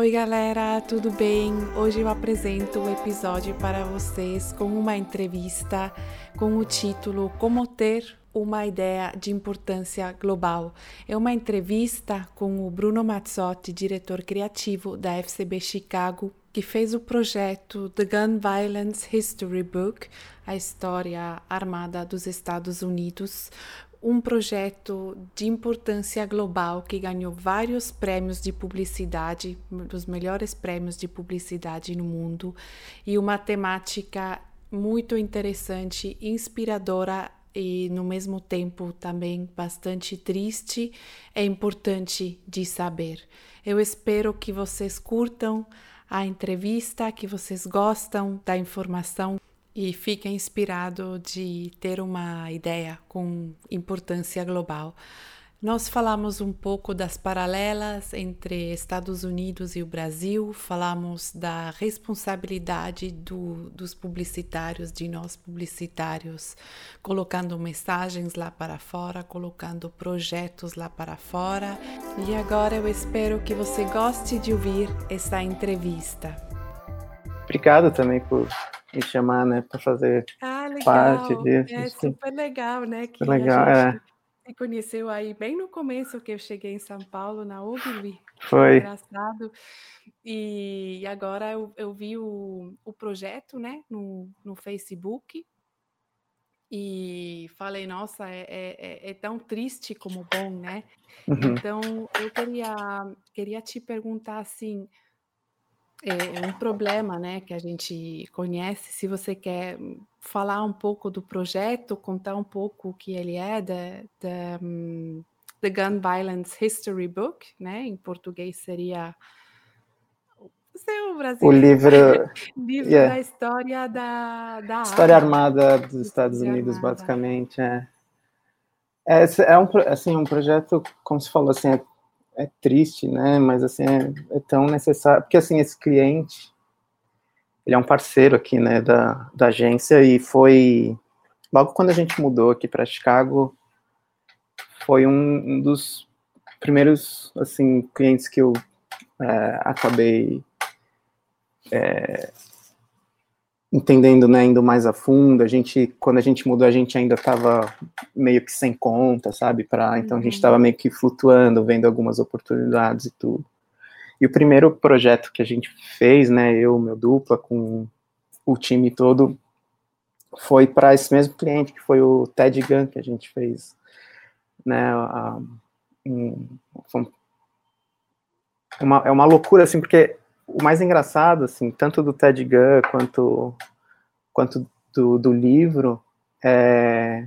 Oi, galera, tudo bem? Hoje eu apresento o episódio para vocês com uma entrevista com o título Como ter uma ideia de importância global. É uma entrevista com o Bruno Mazzotti, diretor criativo da FCB Chicago, que fez o projeto The Gun Violence History Book, a história armada dos Estados Unidos, um projeto de importância global que ganhou vários prêmios de publicidade, dos melhores prêmios de publicidade no mundo, e uma temática muito interessante, inspiradora e no mesmo tempo também bastante triste é importante de saber. Eu espero que vocês curtam a entrevista, que vocês gostam da informação e fiquem inspirados de ter uma ideia com importância global. Nós falamos um pouco das paralelas entre Estados Unidos e o Brasil, falamos da responsabilidade do, dos publicitários, de nós publicitários, colocando mensagens lá para fora, colocando projetos lá para fora. E agora eu espero que você goste de ouvir essa entrevista. Obrigado também por me chamar, né, para fazer ah, parte disso. É super legal, né? Que legal, é se conheceu aí bem no começo que eu cheguei em São Paulo, na UGLI. Foi. Engraçado. E agora eu, eu vi o, o projeto, né, no, no Facebook. E falei, nossa, é, é, é, é tão triste como bom, né? Uhum. Então, eu queria, queria te perguntar assim, é um problema, né, que a gente conhece. Se você quer falar um pouco do projeto, contar um pouco o que ele é, da, da um, The Gun Violence History Book, né? Em português seria o, Brasil, o livro, livro yeah. da história da, da história armada dos Estados Unidos, armada. basicamente. É. É, é um assim um projeto, como se falou assim, é é triste, né? Mas assim é, é, tão necessário porque assim esse cliente ele é um parceiro aqui, né, da, da agência e foi logo quando a gente mudou aqui para Chicago foi um, um, dos primeiros assim clientes que eu é, acabei é, entendendo, né, indo mais a fundo. A gente, quando a gente mudou, a gente ainda estava meio que sem conta, sabe? Para então a gente estava uhum. meio que flutuando, vendo algumas oportunidades e tudo. E o primeiro projeto que a gente fez, né, eu, meu dupla, com o time todo, foi para esse mesmo cliente, que foi o Ted Gun, que a gente fez, né, um, uma, é uma loucura, assim, porque o mais engraçado, assim, tanto do Ted Gunn quanto, quanto do, do livro, é,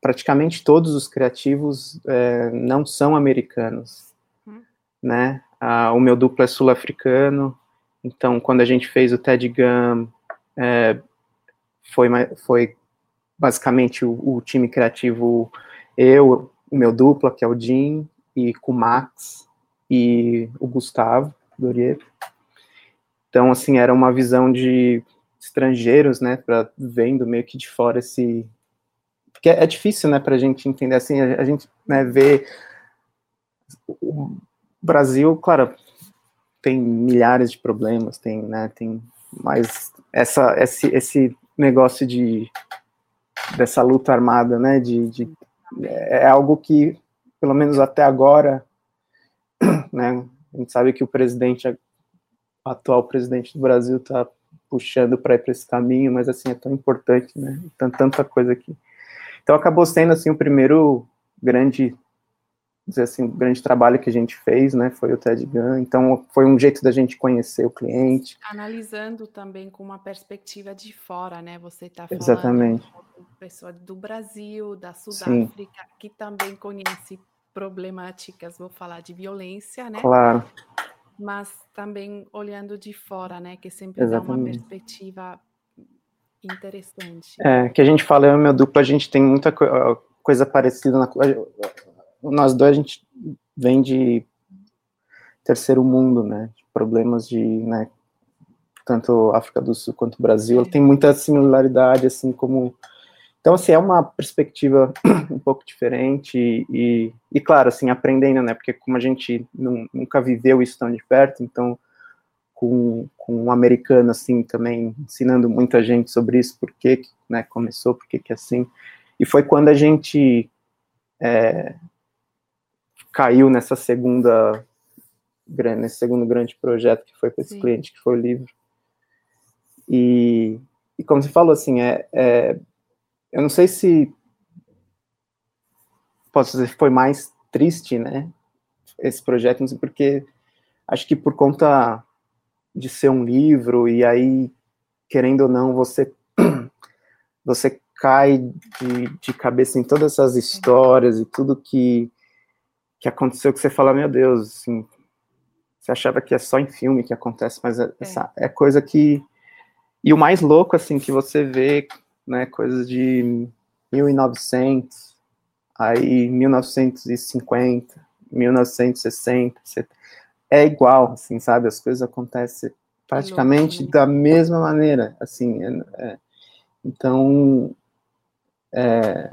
praticamente todos os criativos é, não são americanos, hum. né? Ah, o meu duplo é sul-africano, então quando a gente fez o Ted Gunn, é, foi, foi basicamente o, o, time criativo, eu, o meu dupla, que é o Jim, e com o Max e o Gustavo Dorieto. Então, assim, era uma visão de estrangeiros, né, para vendo meio que de fora esse porque é difícil, né, para a gente entender assim, a, a gente né, vê o Brasil, claro, tem milhares de problemas, tem, né, tem mas essa esse esse negócio de dessa luta armada, né, de, de é algo que pelo menos até agora, né, a gente sabe que o presidente atual presidente do Brasil está puxando para ir para esse caminho, mas assim é tão importante, né? Tem tanta coisa aqui. Então acabou sendo assim o primeiro grande dizer assim, grande trabalho que a gente fez, né, foi o TED Gun, então foi um jeito da gente conhecer o cliente. Analisando também com uma perspectiva de fora, né, você está falando Exatamente. com pessoa do Brasil, da Sudáfrica, que também conhece problemáticas, vou falar de violência, né? Claro mas também olhando de fora, né? Que sempre Exatamente. dá uma perspectiva interessante. É, que a gente fala, eu e meu duplo, a gente tem muita co coisa parecida. Na, nós dois, a gente vem de terceiro mundo, né? De problemas de, né? Tanto África do Sul quanto Brasil, é. tem muita similaridade, assim, como então, assim, é uma perspectiva um pouco diferente e, e, claro, assim, aprendendo, né, porque como a gente não, nunca viveu isso tão de perto, então com, com um americano, assim, também ensinando muita gente sobre isso, por que, né, começou, por que que é assim. E foi quando a gente é, caiu nessa segunda, nesse segundo grande projeto que foi para esse Sim. cliente, que foi o livro. E, e como você falou, assim, é, é, eu não sei se posso dizer que foi mais triste, né, esse projeto, não sei porque acho que por conta de ser um livro e aí querendo ou não você você cai de, de cabeça em todas essas histórias e tudo que que aconteceu que você fala meu Deus assim você achava que é só em filme que acontece mas é, é. essa é coisa que e o mais louco assim que você vê né coisas de 1900 aí 1950 1960 é igual, assim, sabe? As coisas acontecem praticamente da mesma maneira, assim. É, é, então, é,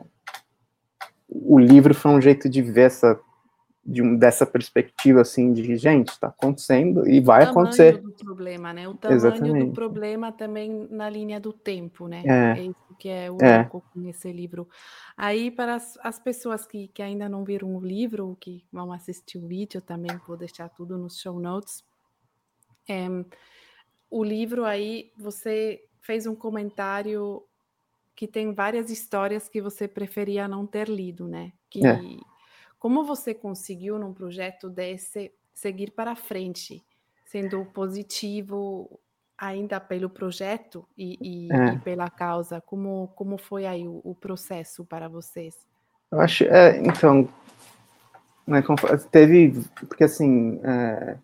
o livro foi um jeito de ver essa de um, dessa perspectiva assim de gente está acontecendo e vai o acontecer. do problema, né? O tamanho Exatamente. do problema também na linha do tempo, né? É, é isso que é o é. nesse livro. Aí para as, as pessoas que, que ainda não viram o livro, que vão assistir o vídeo, também vou deixar tudo nos show notes. É, o livro aí você fez um comentário que tem várias histórias que você preferia não ter lido, né? Que é. Como você conseguiu num projeto desse seguir para frente, sendo positivo ainda pelo projeto e, e, é. e pela causa? Como, como foi aí o, o processo para vocês? Eu acho, é, então, né, teve, porque assim, é,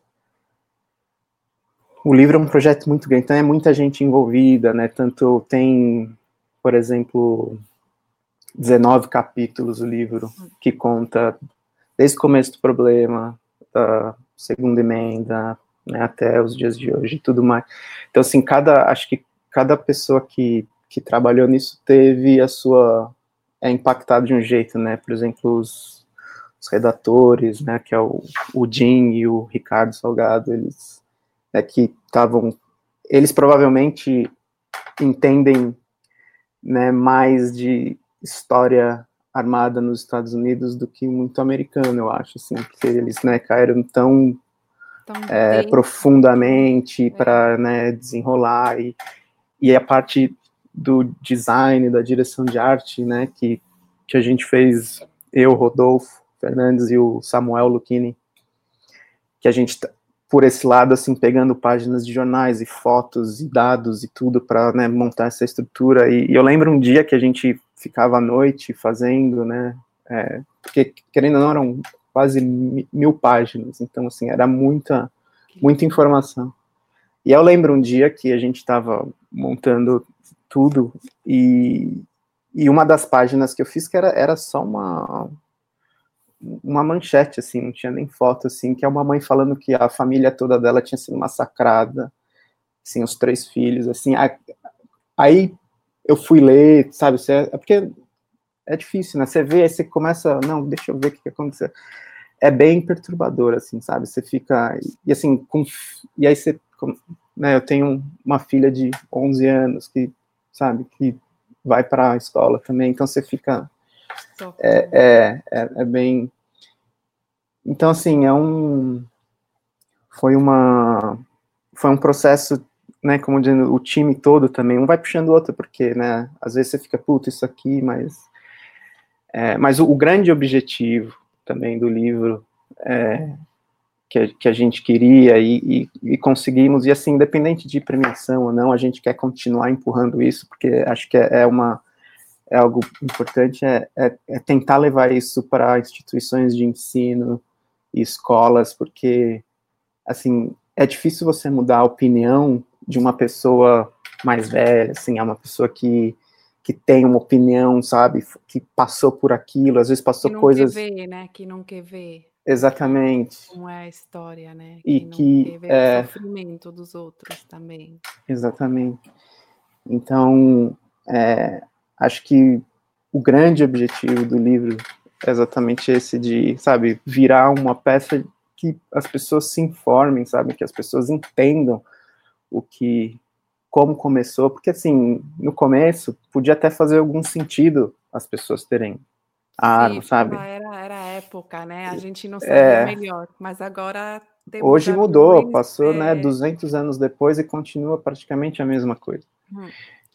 o livro é um projeto muito grande, então é muita gente envolvida, né, tanto tem, por exemplo, 19 capítulos o livro, que conta desde o começo do problema, da segunda emenda, né, até os dias de hoje e tudo mais. Então, assim, cada, acho que cada pessoa que, que trabalhou nisso teve a sua, é impactado de um jeito, né, por exemplo, os, os redatores, né, que é o, o Jim e o Ricardo Salgado, eles, né, que estavam, eles provavelmente entendem, né, mais de história armada nos Estados Unidos do que muito americano, eu acho, assim, porque eles, né, caíram tão, tão é, profundamente é. para, né, desenrolar e, e a parte do design, da direção de arte, né, que, que a gente fez, eu, Rodolfo Fernandes e o Samuel Lucchini, que a gente por esse lado, assim, pegando páginas de jornais e fotos e dados e tudo para né, montar essa estrutura. E, e, eu lembro um dia que a gente ficava à noite fazendo, né, é, porque querendo ou não eram quase mil páginas, então assim era muita muita informação. E eu lembro um dia que a gente estava montando tudo e, e uma das páginas que eu fiz que era, era só uma uma manchete, assim, não tinha nem foto, assim, que é uma mãe falando que a família toda dela tinha sido massacrada, assim, os três filhos, assim, aí eu fui ler, sabe, você, é porque é difícil, né, você vê, aí você começa, não, deixa eu ver o que, que aconteceu, é bem perturbador, assim, sabe, você fica, e assim, com, e aí você, né, eu tenho uma filha de 11 anos que, sabe, que vai para a escola também, então você fica é, é, é, é, bem. Então, assim, é um. Foi uma. Foi um processo, né? Como dizendo, o time todo também, um vai puxando o outro, porque, né? Às vezes você fica, puto, isso aqui, mas. É, mas o, o, grande objetivo também do livro é, que, que a gente queria e, e, e, conseguimos, e assim, independente de premiação ou não, a gente quer continuar empurrando isso, porque acho que é, é uma é algo importante é, é, é tentar levar isso para instituições de ensino e escolas, porque, assim, é difícil você mudar a opinião de uma pessoa mais velha, assim, é uma pessoa que, que tem uma opinião, sabe, que passou por aquilo, às vezes passou que não coisas... Quer ver, né, que não quer ver. Exatamente. Como é a história, né? E que, que quer ver é... o sofrimento dos outros também. Exatamente. Então, é, acho que o grande objetivo do livro é exatamente esse de, sabe, virar uma peça que as pessoas se informem, sabe, que as pessoas entendam o que como começou, porque assim, no começo podia até fazer algum sentido as pessoas terem a arma, sabe? Era, era a época, né? A gente não sabia é, melhor, mas agora Hoje mudou, passou, né, é... né, 200 anos depois e continua praticamente a mesma coisa. Hum.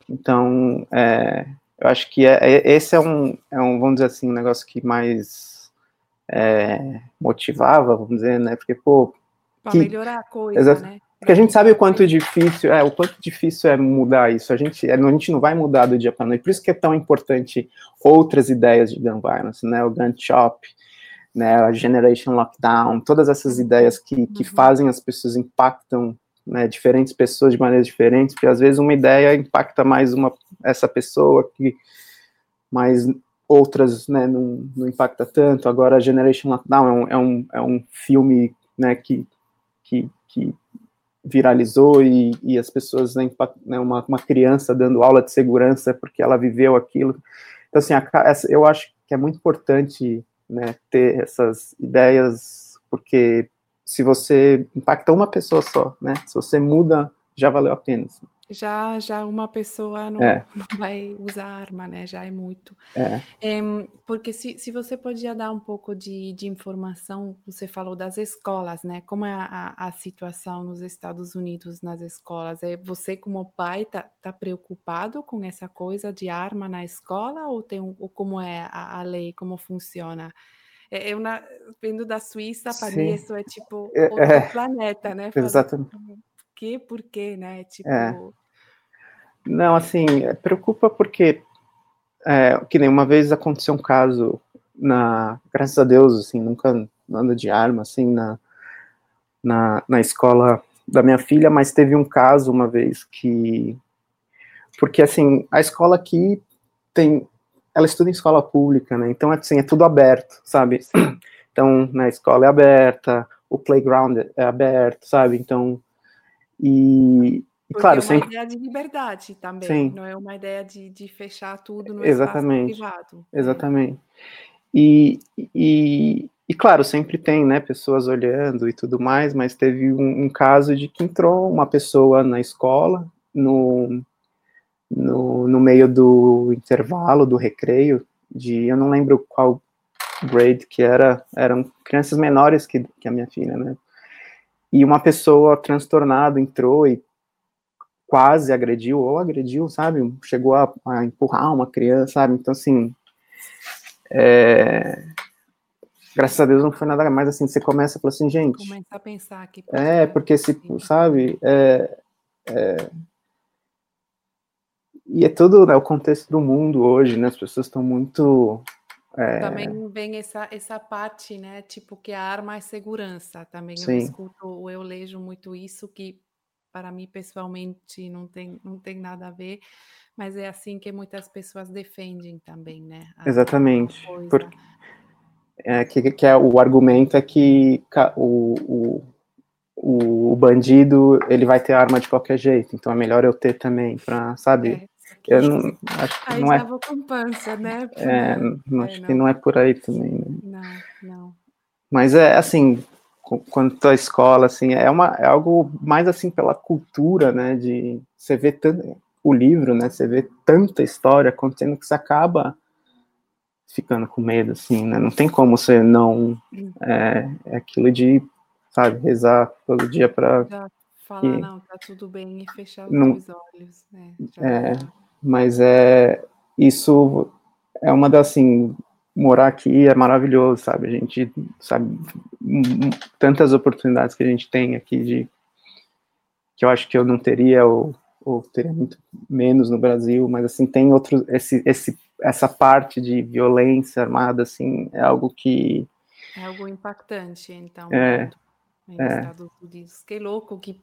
Então, é, eu acho que é, é, esse é um, é um, vamos dizer assim, um negócio que mais é, motivava, vamos dizer, né, porque, pô... Para melhorar a coisa, né? Porque a gente sabe o quanto difícil é, o quanto difícil é mudar isso. A gente, é, a gente não vai mudar do dia para noite. Por isso que é tão importante outras ideias de gun violence, né? O gun shop, né? A generation lockdown, todas essas ideias que, que uhum. fazem as pessoas impactam né, diferentes pessoas de maneiras diferentes, porque às vezes uma ideia impacta mais uma essa pessoa que mais outras né, não, não impacta tanto. Agora, a Generation Lockdown é um, é um, é um filme né, que, que, que viralizou e, e as pessoas, né, né, uma, uma criança dando aula de segurança porque ela viveu aquilo. Então, assim, a, eu acho que é muito importante né, ter essas ideias, porque se você impacta uma pessoa só, né, se você muda, já valeu a pena. Assim já já uma pessoa não, é. não, vai usar arma, né? Já é muito. É. É, porque se, se você podia dar um pouco de, de informação, você falou das escolas, né? Como é a, a situação nos Estados Unidos nas escolas? É você como pai tá, tá preocupado com essa coisa de arma na escola ou tem ou como é a, a lei, como funciona? É, eu na, vindo da Suíça, para mim isso é tipo é, outro é, planeta, né? Exatamente. Que, por quê, né? Tipo, é. Não, assim, é, preocupa porque, é, que nem uma vez aconteceu um caso, na, graças a Deus, assim, nunca nada de arma, assim, na, na, na escola da minha filha, mas teve um caso uma vez que, porque, assim, a escola aqui tem, ela estuda em escola pública, né, então, assim, é tudo aberto, sabe, então, na escola é aberta, o playground é aberto, sabe, então, e, porque claro, é uma sempre... ideia de liberdade também, Sim. não é uma ideia de, de fechar tudo no Exatamente. espaço privado. Né? Exatamente. E, e, e, claro, sempre tem, né, pessoas olhando e tudo mais, mas teve um, um caso de que entrou uma pessoa na escola, no, no, no meio do intervalo, do recreio, de, eu não lembro qual grade que era, eram crianças menores que, que a minha filha, né, e uma pessoa transtornada entrou e quase agrediu ou agrediu, sabe? Chegou a, a empurrar uma criança, sabe? Então, assim, é... graças a Deus não foi nada mais assim. Você começa a falar assim, gente. Começa a pensar que. É, porque se, sabe? É, é... E é tudo né, o contexto do mundo hoje, né? As pessoas estão muito. É... Também vem essa, essa parte, né? Tipo, que a arma é segurança. Também Sim. eu escuto, eu leio muito isso, que para mim pessoalmente não tem, não tem nada a ver, mas é assim que muitas pessoas defendem também, né? Exatamente. Porque, é, que, que é, o argumento é que o, o, o, bandido ele vai ter arma de qualquer jeito, então é melhor eu ter também, para sabe? É, eu não, acho que aí não é. com pança, né? É, não, acho é, não. que não é por aí também. Né? Não, não. Mas é assim, quanto à escola, assim, é, uma, é algo mais assim pela cultura, né, de você ver tanto, o livro, né, você vê tanta história acontecendo que você acaba ficando com medo, assim, né, não tem como você não, é, é aquilo de, sabe, rezar todo dia para falar, que, não, tá tudo bem e fechar os não, olhos, né, é, mas é, isso é uma das, assim, morar aqui é maravilhoso, sabe? A gente sabe tantas oportunidades que a gente tem aqui de que eu acho que eu não teria ou, ou teria muito menos no Brasil, mas assim tem outro esse, esse essa parte de violência armada assim é algo que é algo impactante, então. É, nos é. Estados Unidos. Que louco que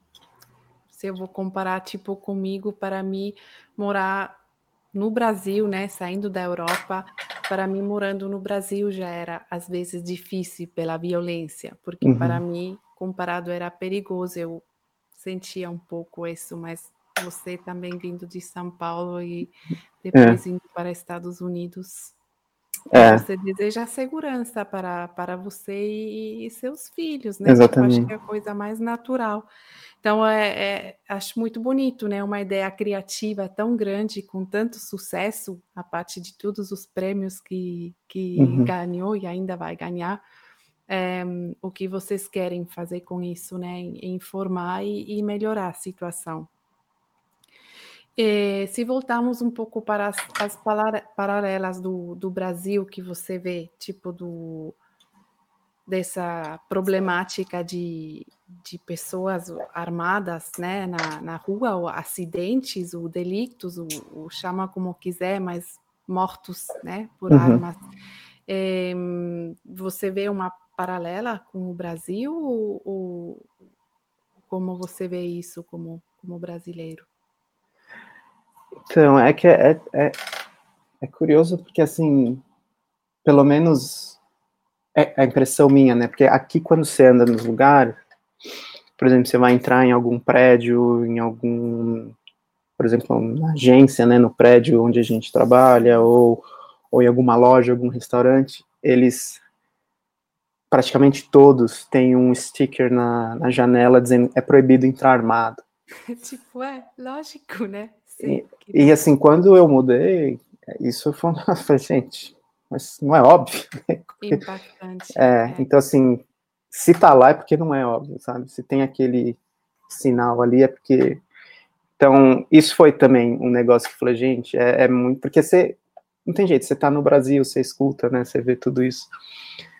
se eu vou comparar tipo comigo para mim morar no Brasil, né, saindo da Europa, para mim morando no Brasil já era às vezes difícil pela violência, porque uhum. para mim comparado era perigoso, eu sentia um pouco isso, mas você também vindo de São Paulo e depois é. indo para Estados Unidos, é. você deseja segurança para, para você e, e seus filhos, né? Exatamente. Tipo, acho que é a coisa mais natural. Então, é, é, acho muito bonito, né? Uma ideia criativa tão grande, com tanto sucesso, a parte de todos os prêmios que, que uhum. ganhou e ainda vai ganhar. É, o que vocês querem fazer com isso, né? Informar e, e melhorar a situação. E, se voltarmos um pouco para as, as paralelas do, do Brasil que você vê, tipo do dessa problemática de, de pessoas armadas né, na, na rua, ou acidentes, ou delitos, ou, ou chama como quiser, mas mortos né, por uhum. armas. É, você vê uma paralela com o Brasil ou, ou, como você vê isso como, como brasileiro? Então, é que é, é, é curioso porque, assim, pelo menos é a impressão minha, né? Porque aqui, quando você anda nos lugares, por exemplo, você vai entrar em algum prédio, em algum, por exemplo, na agência, né, no prédio onde a gente trabalha, ou, ou em alguma loja, algum restaurante, eles praticamente todos têm um sticker na, na janela dizendo é proibido entrar armado. tipo, é lógico, né? Sim, e, e, assim, quando eu mudei, isso foi gente, mas não é óbvio. Né? Impactante. É, é, então assim, se tá lá é porque não é óbvio, sabe? Se tem aquele sinal ali é porque. Então, isso foi também um negócio que eu falei, gente, é, é muito. Porque você. Não tem jeito, você tá no Brasil, você escuta, né? Você vê tudo isso.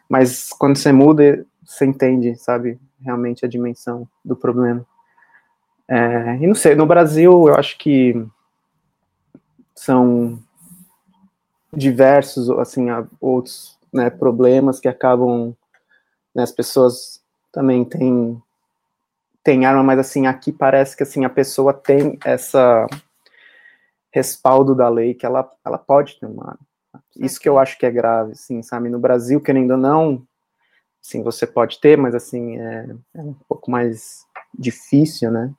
Mas quando você muda, você entende, sabe? Realmente a dimensão do problema. É, e não sei, no Brasil, eu acho que são diversos, assim, outros né, problemas que acabam, né, as pessoas também têm, têm arma, mas assim, aqui parece que assim, a pessoa tem essa respaldo da lei que ela, ela pode ter uma arma. Isso que eu acho que é grave, assim, sabe? No Brasil, querendo ou não, sim, você pode ter, mas assim, é, é um pouco mais difícil, né?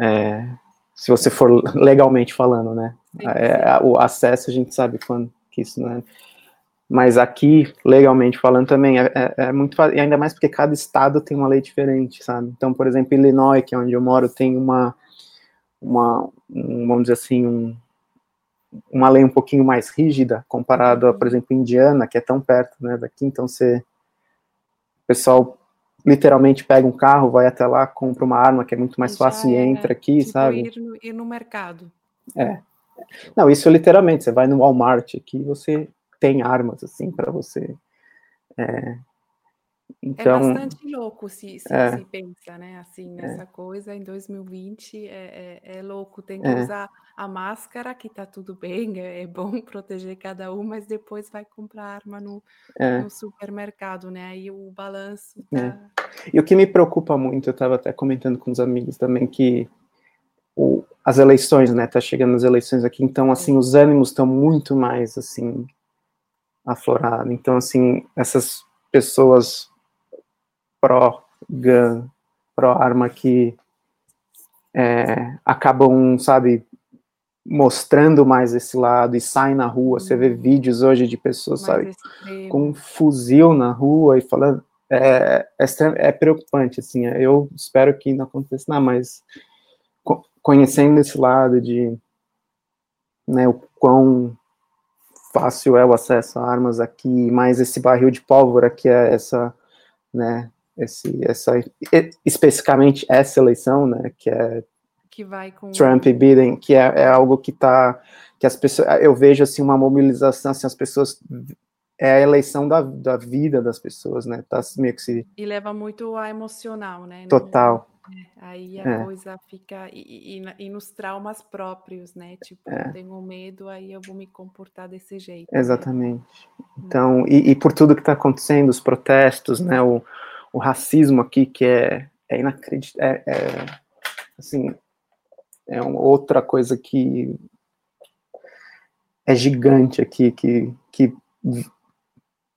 É, se você for legalmente falando, né? É, o acesso a gente sabe quando que isso não é. Mas aqui, legalmente falando também, é, é, é muito fácil, e ainda mais porque cada estado tem uma lei diferente, sabe? Então, por exemplo, Illinois, que é onde eu moro, tem uma, uma um, vamos dizer assim, um, uma lei um pouquinho mais rígida comparado a, por exemplo, Indiana, que é tão perto, né, daqui, então você, o pessoal literalmente pega um carro, vai até lá, compra uma arma que é muito mais fácil e entra aqui, tipo sabe? Ir no, ir no mercado. É, não, isso literalmente, você vai no Walmart aqui, você tem armas, assim, para você. É, é então, é bastante louco se, se, é, se pensa, né, assim, é. nessa é. coisa, em 2020 é, é, é, louco, tem que é. usar a máscara, que tá tudo bem, é, bom proteger cada um, mas depois vai comprar arma no, no supermercado, né, aí o balanço tá... E o que me preocupa muito, eu estava até comentando com os amigos também, que o, as eleições, né? Tá chegando as eleições aqui, então assim os ânimos estão muito mais assim aflorados. Então assim essas pessoas pró gun, pró arma que é, acabam, sabe, mostrando mais esse lado e saem na rua. Você vê uhum. vídeos hoje de pessoas, mais sabe, com um fuzil na rua e falando. É, é, é, preocupante, assim. Eu espero que não aconteça nada, mas conhecendo esse lado de né, o quão fácil é o acesso a armas aqui, mais esse barril de pólvora que é essa, né, esse, essa, especificamente essa eleição, né, que é que vai com Trump e Biden, que é, é algo que tá, que as pessoas, eu vejo assim uma mobilização, assim, as pessoas é a eleição da, da vida das pessoas, né, tá meio que se... E leva muito a emocional, né? Total, é, aí a é. coisa fica. E, e, e, nos traumas próprios, né? Tipo, é. eu tenho medo, aí eu vou me comportar desse jeito. Né? Exatamente. Né? Então, e, e, por tudo que está acontecendo, os protestos, né? O, o racismo aqui, que é, é inacreditável. É, é, assim, é uma outra coisa que é gigante aqui, que, que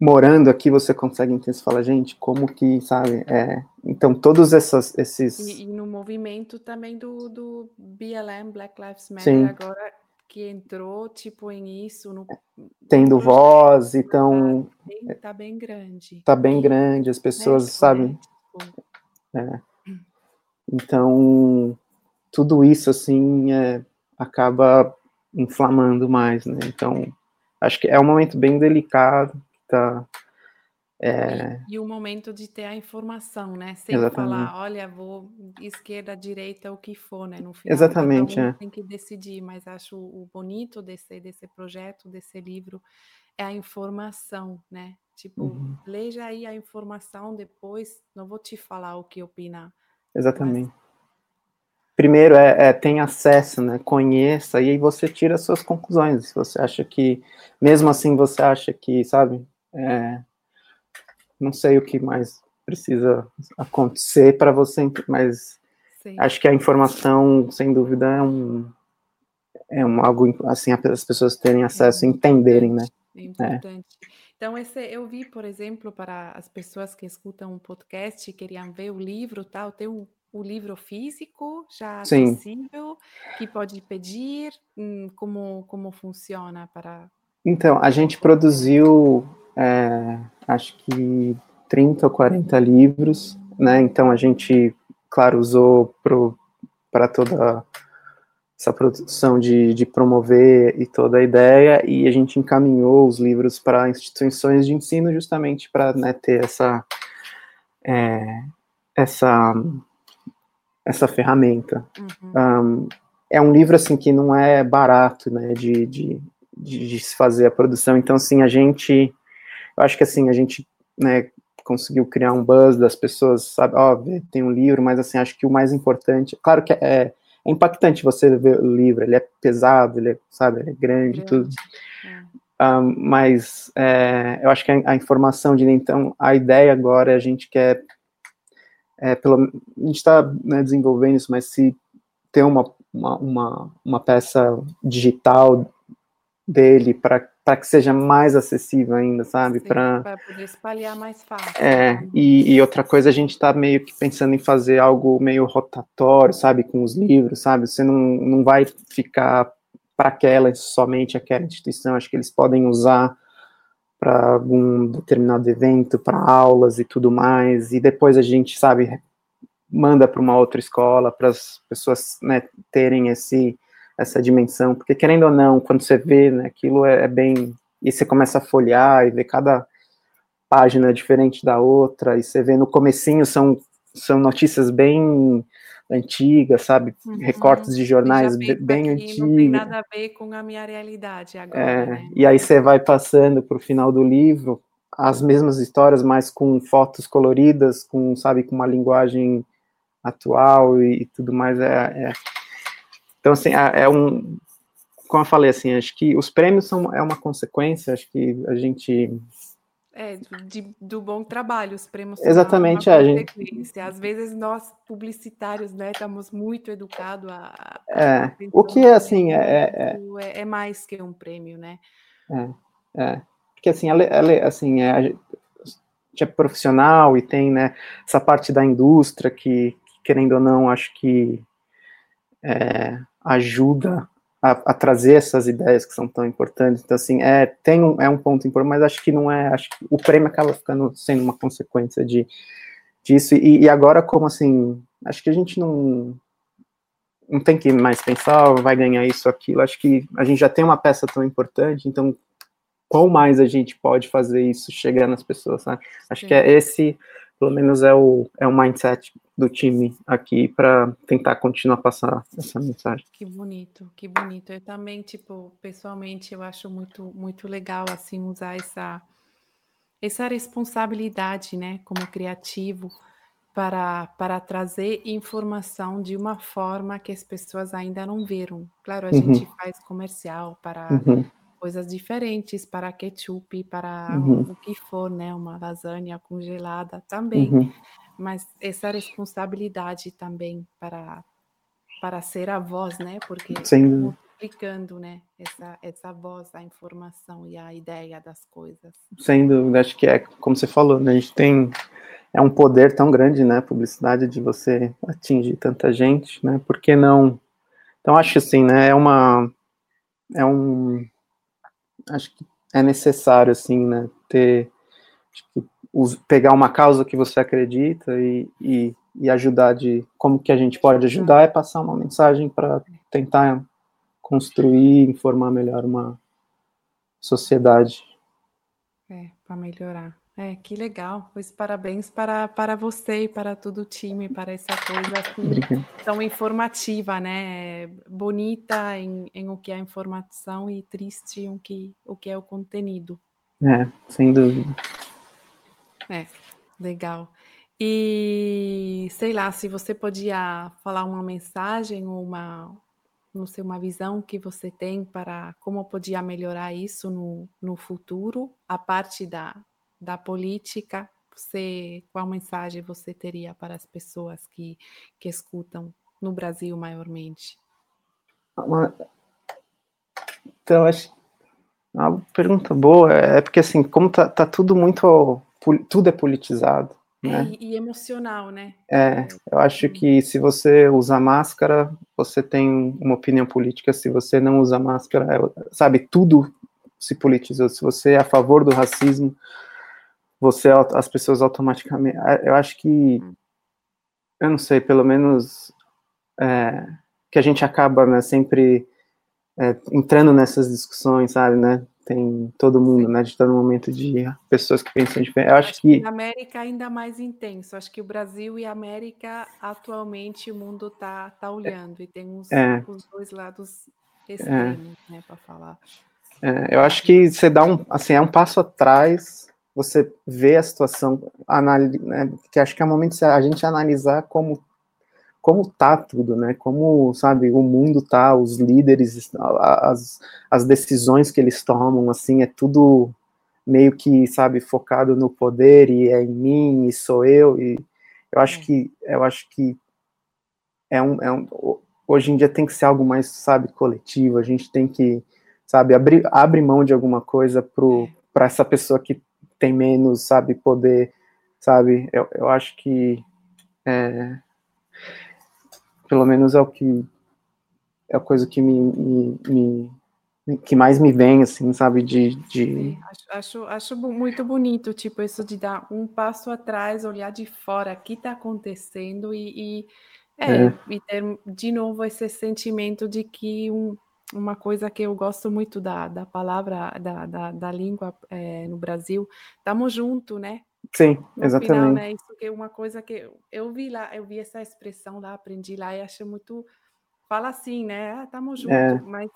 morando aqui você consegue entender, você fala, gente, como que, sabe, é, então todos essas, esses... E, e, no movimento também do, do BLM, Black Lives Matter, Sim. agora que entrou, tipo, em isso, no, tendo voz, então... Tá bem, tá bem grande. Tá bem grande, as pessoas, né, sabe, tipo... é. Então, tudo isso, assim, é, acaba inflamando mais, né? Então, acho que é um momento bem delicado, É... E o momento de ter a informação, né? Sem Exatamente. falar, olha, vou esquerda, direita, o que for, né? No final, Exatamente, é. tem que decidir, mas acho o bonito desse, desse projeto, desse livro, é a informação, né? Tipo, uhum. leia aí a informação, depois não vou te falar o que opina. Exatamente. Mas... Primeiro é, é tem acesso, né? Conheça e aí você tira suas conclusões. Se você acha que, mesmo assim, você acha que, sabe, é, não sei o que mais precisa acontecer para você, mas Sim. acho que a informação, sem dúvida, é um é um algo assim as pessoas terem acesso é entenderem, né? É importante. É. Então esse eu vi, por exemplo, para as pessoas que escutam um podcast e queriam ver o livro, tal, tem o livro físico já acessível Sim. que pode pedir, hum, como como funciona para Então a gente produziu é, acho que 30 ou 40 livros, né? Então a gente, claro, usou para toda essa produção de, de promover e toda a ideia, e a gente encaminhou os livros para instituições de ensino justamente para né, ter essa, é, essa, essa ferramenta. Uhum. Um, é um livro assim que não é barato, né, de, de, de, de se fazer a produção. Então, assim, a gente eu acho que assim, a gente, né, conseguiu criar um buzz das pessoas, sabe, ó, oh, tem um livro, mas assim, acho que o mais importante, claro que é, é impactante você ver o livro, ele é pesado, ele é, sabe, ele é grande, e tudo, é. um, mas é, eu acho que a, a, informação de, então, a ideia agora é a gente quer, é, pelo, a gente está né, desenvolvendo isso, mas se ter uma, uma, uma, uma peça digital dele para para que seja mais acessível ainda, sabe? Para poder espalhar mais fácil. É, né? e, e, outra coisa, a gente está meio que pensando em fazer algo meio rotatório, sabe? Com os livros, sabe? Você não, não vai ficar para aquela, somente aquela instituição, acho que eles podem usar para algum determinado evento, para aulas e tudo mais, e depois a gente, sabe, manda para uma outra escola, para as pessoas né, terem esse essa dimensão, porque querendo ou não, quando você vê, né, aquilo é, é bem, e você começa a folhear e ver cada página diferente da outra, e você vê no comecinho são, são notícias bem antigas, sabe, uhum. recortes de jornais bem antigos. Não tem nada a ver com a minha realidade agora, é, né? E aí você vai passando para o final do livro, as mesmas histórias, mas com fotos coloridas, com, sabe, com uma linguagem atual e, e tudo mais, é, é então, assim, é um. Como eu falei, assim, acho que os prêmios são é uma consequência, acho que a gente. É, de, do bom trabalho, os prêmios são Exatamente, uma, uma é, gente... Às vezes nós, publicitários, né, estamos muito educados a. É, o que, assim, é, é, é, é. mais que um prêmio, né? É, é. Porque, assim, ela, ela assim, é, a gente é profissional e tem, né, essa parte da indústria que, que querendo ou não, acho que é, ajuda a, a, trazer essas ideias que são tão importantes. Então, assim, é, tem um, é um ponto importante, mas acho que não é, acho que o prêmio acaba ficando sendo uma consequência de, disso, e, e agora, como assim, acho que a gente não, não tem que mais pensar, oh, vai ganhar isso, aquilo, acho que a gente já tem uma peça tão importante, então, qual mais a gente pode fazer isso chegar nas pessoas, sabe? Acho Sim. que é esse pelo menos é o, é o mindset do time aqui para tentar continuar a passar essa mensagem. Que bonito, que bonito. Eu também, tipo, pessoalmente, eu acho muito, muito legal, assim, usar essa, essa responsabilidade, né, como criativo, para, para trazer informação de uma forma que as pessoas ainda não viram. Claro, a uhum. gente faz comercial para uhum coisas diferentes para ketchup, para uhum. o que for, né? Uma lasanha congelada também. Uhum. Mas essa responsabilidade também para para ser a voz, né? Porque multiplicando, né? Essa essa voz, a informação e a ideia das coisas. Sem dúvida, acho que é como você falou, né? A gente tem é um poder tão grande, né? Publicidade de você atingir tanta gente, né? Por que não? Então acho assim, né? É uma é um acho que é necessário, assim, né, ter, pegar uma causa que você acredita e, e, e ajudar de como que a gente pode ajudar é passar uma mensagem para tentar construir, informar melhor uma sociedade. É, para melhorar. É, que legal. Pois parabéns para, para você e para todo o time, para essa coisa assim, tão informativa, né? Bonita em, em o que é a informação e triste em o que, o que é o conteúdo. É, sem dúvida. É, legal. E sei lá, se você podia falar uma mensagem ou uma, não sei, uma visão que você tem para como podia melhorar isso no, no futuro, a parte da, da política, você, qual mensagem você teria para as pessoas que, que escutam no Brasil maiormente? Então, acho uma pergunta boa, é porque assim, como tá, tá tudo muito, tudo é politizado, né? É, e, emocional, né? É, eu acho que se você usa máscara, você tem uma opinião política, se você não usa máscara, é, sabe, tudo se politizou. Se você é a favor do racismo, você, as pessoas automaticamente, eu acho que, eu não sei, pelo menos, é, que a gente acaba, né, sempre é, entrando nessas discussões, sabe, né, tem todo mundo, né? A gente está num momento de pessoas que pensam diferente. Eu acho, acho que. Na América ainda mais intenso. Acho que o Brasil e a América, atualmente, o mundo tá, tá olhando e tem os, é. os dois lados extremos, é. né, para falar. É, eu acho que você dá um, assim, é um passo atrás, você vê a situação, né, que acho que é o momento de a gente analisar como como tá tudo, né? Como, sabe, o mundo tá, os líderes, as, as decisões que eles tomam, assim, é tudo meio que, sabe, focado no poder e é em mim e sou eu e eu acho é. que eu acho que é um, é um hoje em dia tem que ser algo mais, sabe, coletivo, a gente tem que, sabe, abrir abre mão de alguma coisa pro é. para essa pessoa que tem menos, sabe, poder, sabe? Eu, eu acho que é, pelo menos é o que é a coisa que me, me, me que mais me vem, assim, sabe, de... de... Acho, acho, muito bonito, tipo, isso de dar um passo atrás, olhar de fora, o que está acontecendo e, e, é, é. e ter de novo esse sentimento de que um, uma coisa que eu gosto muito da, da palavra, da, da, da língua é, no Brasil, estamos juntos, né? Sim, no exatamente. Final, né? Isso que é uma coisa que eu vi lá, eu vi essa expressão lá, aprendi lá e achei muito. Fala assim, né? Ah, estamos juntos, é. mas.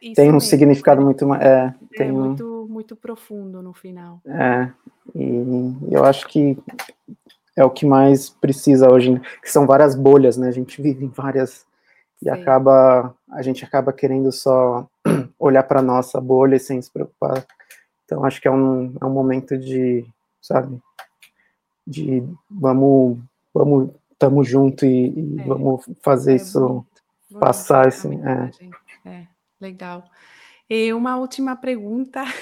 tem um mesmo, significado né? muito. É, é tem muito, muito profundo no final. É, e eu acho que é o que mais precisa hoje, que são várias bolhas, né? A gente vive em várias. E acaba. A gente acaba querendo só olhar para nossa bolha sem se preocupar. Então, acho que é um, é um momento de sabe? De vamos, vamos, estamos junto e, e é, vamos fazer é isso bonito, passar assim. É. é, legal. E uma última pergunta.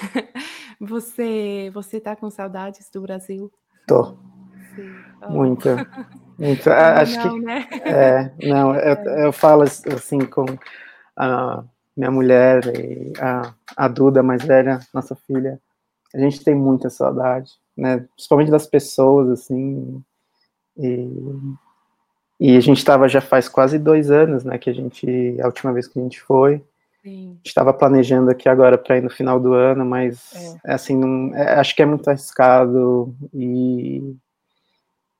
Você, você tá com saudades do Brasil? Tô. Oh. Muita. Muita. Acho não, que. Né? É, não, eu, é. eu falo assim com a minha mulher e a, a Duda, mais velha, nossa filha. A gente tem muita saudade né? Principalmente das pessoas, assim. E, e a gente estava já faz quase dois anos, né? Que a gente, a última vez que a gente foi. Sim. A gente estava planejando aqui agora para ir no final do ano, mas é assim, não, é, acho que é muito arriscado e,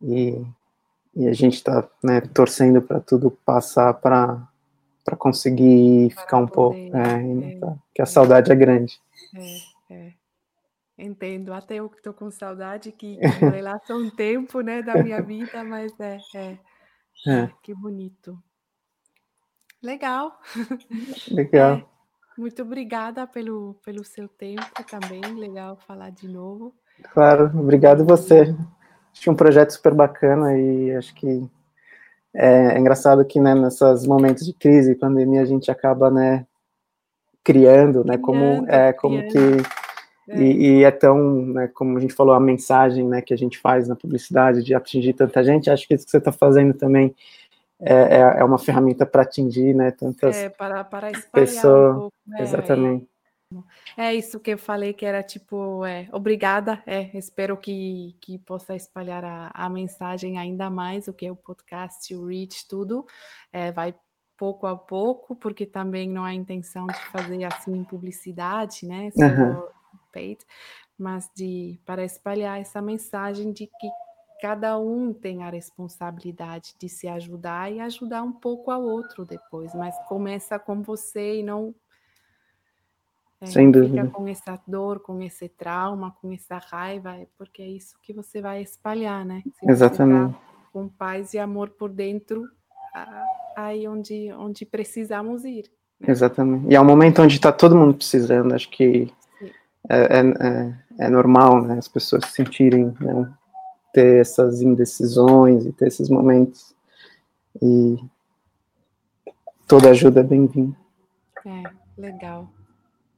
e, e a gente está né, torcendo para tudo passar para para conseguir ficar um pouco, é, é, que a saudade é grande. É, é. Entendo, até eu que estou com saudade, que, lá um tempo, né, da minha vida, mas é, é, é. que bonito. Legal. Legal. É, muito obrigada pelo, pelo seu tempo também, legal falar de novo. Claro, obrigado você. Acho um projeto super bacana e acho que é, é engraçado que, né, nesses momentos de crise, pandemia, a gente acaba, né, criando, né, como, é, como que é. E, e, é tão, né, como a gente falou, a mensagem né, que a gente faz na publicidade de atingir tanta gente, acho que isso que você está fazendo também é, é, é, uma ferramenta para atingir né, tantas é, para, para pessoas. Um pouco, né, exatamente. É isso que eu falei que era tipo, é, obrigada, é, espero que, que possa espalhar a, a mensagem ainda mais, o que é o podcast, o reach, tudo, é, vai pouco a pouco, porque também não há intenção de fazer assim publicidade, né, uhum. paid, mas de, para espalhar essa mensagem de que cada um tem a responsabilidade de se ajudar e ajudar um pouco ao outro depois, mas começa com você e não é, Sem dúvida. Fica com essa dor, com esse trauma, com essa raiva, é porque é isso que você vai espalhar, né? Se Exatamente. Tá com paz e amor por dentro, aí onde, onde precisamos ir. Né? Exatamente. E é um momento onde está todo mundo precisando, acho que é, é, é, é, normal, né? As pessoas se sentirem, né? ter essas indecisões e ter esses momentos. E toda ajuda é bem-vinda. É, legal.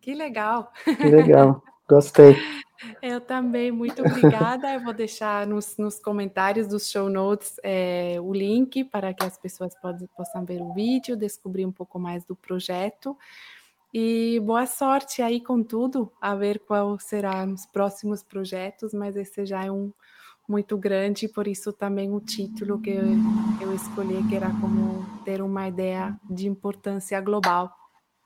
Que legal. Que legal. Gostei. Eu também, muito obrigada. Eu vou deixar nos, nos comentários dos show notes é, o link para que as pessoas possam ver o vídeo, descobrir um pouco mais do projeto. E boa sorte aí com tudo, a ver qual serão os próximos projetos, mas esse já é um muito grande, por isso também o título que eu, eu escolhi, que era como ter uma ideia de importância global,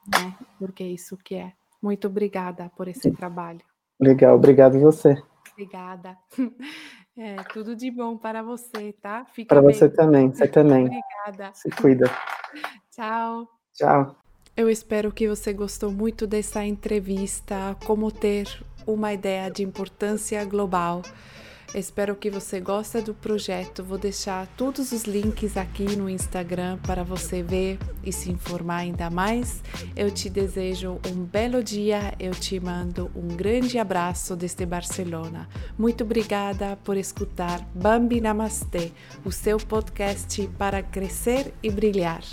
né? Porque é isso que é. Muito obrigada por esse trabalho. Legal, obrigado você. Obrigada. É, tudo de bom para você, tá? Para você também, você também. Obrigada. Se cuida. Tchau. Tchau. Eu espero que você gostou muito dessa entrevista, como ter uma ideia de importância global. Espero que você goste do projeto. Vou deixar todos os links aqui no Instagram para você ver e se informar ainda mais. Eu te desejo um belo dia. Eu te mando um grande abraço desde Barcelona. Muito obrigada por escutar Bambi Namastê, o seu podcast para crescer e brilhar.